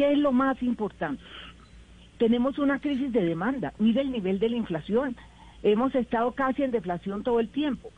¿Qué es lo más importante? Tenemos una crisis de demanda. Mira el nivel de la inflación. Hemos estado casi en deflación todo el tiempo.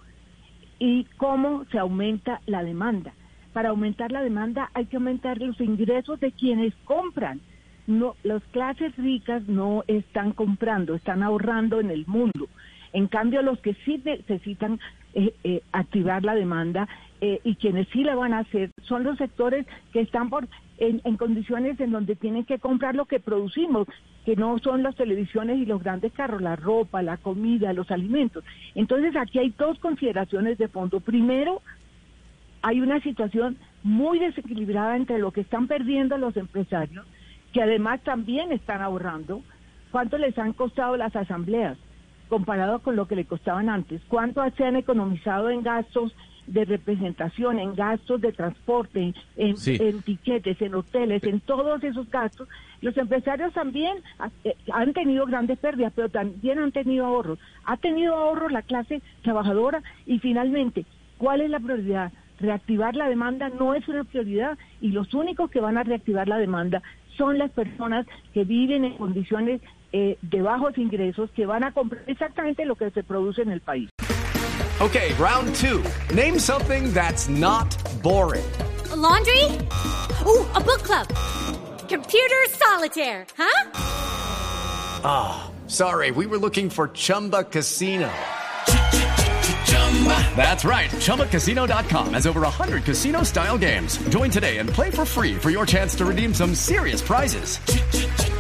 ¿Y cómo se aumenta la demanda? Para aumentar la demanda hay que aumentar los ingresos de quienes compran no, las clases ricas no están comprando, están ahorrando en el mundo. En cambio, los que sí necesitan eh, eh, activar la demanda eh, y quienes sí la van a hacer son los sectores que están por en, en, condiciones en donde tienen que comprar lo que producimos, que no son las televisiones y los grandes carros, la ropa, la comida, los alimentos. Entonces, aquí hay dos consideraciones de fondo. Primero, hay una situación muy desequilibrada entre lo que están perdiendo los empresarios que además también están ahorrando. ¿Cuánto les han costado las asambleas comparado con lo que le costaban antes? ¿Cuánto se han economizado en gastos de representación, en gastos de transporte, en, en tiquetes, en hoteles, en todos esos gastos? Los empresarios también eh, han tenido grandes pérdidas, pero también han tenido ahorros. Ha tenido ahorros la clase trabajadora y finalmente, ¿cuál es la prioridad? reactivar la demanda no es una prioridad y los únicos que van a reactivar la demanda son las personas que viven en condiciones eh, de bajos ingresos que van a comprar exactamente lo que se produce en el país. Okay, round two. Name something that's not boring. A laundry? Ooh, a book club. Computer solitaire, huh? Ah, oh, sorry, we were looking for Chumba Casino. That's right. ChumbaCasino.com has over 100 casino style games. Join today and play for free for your chance to redeem some serious prizes.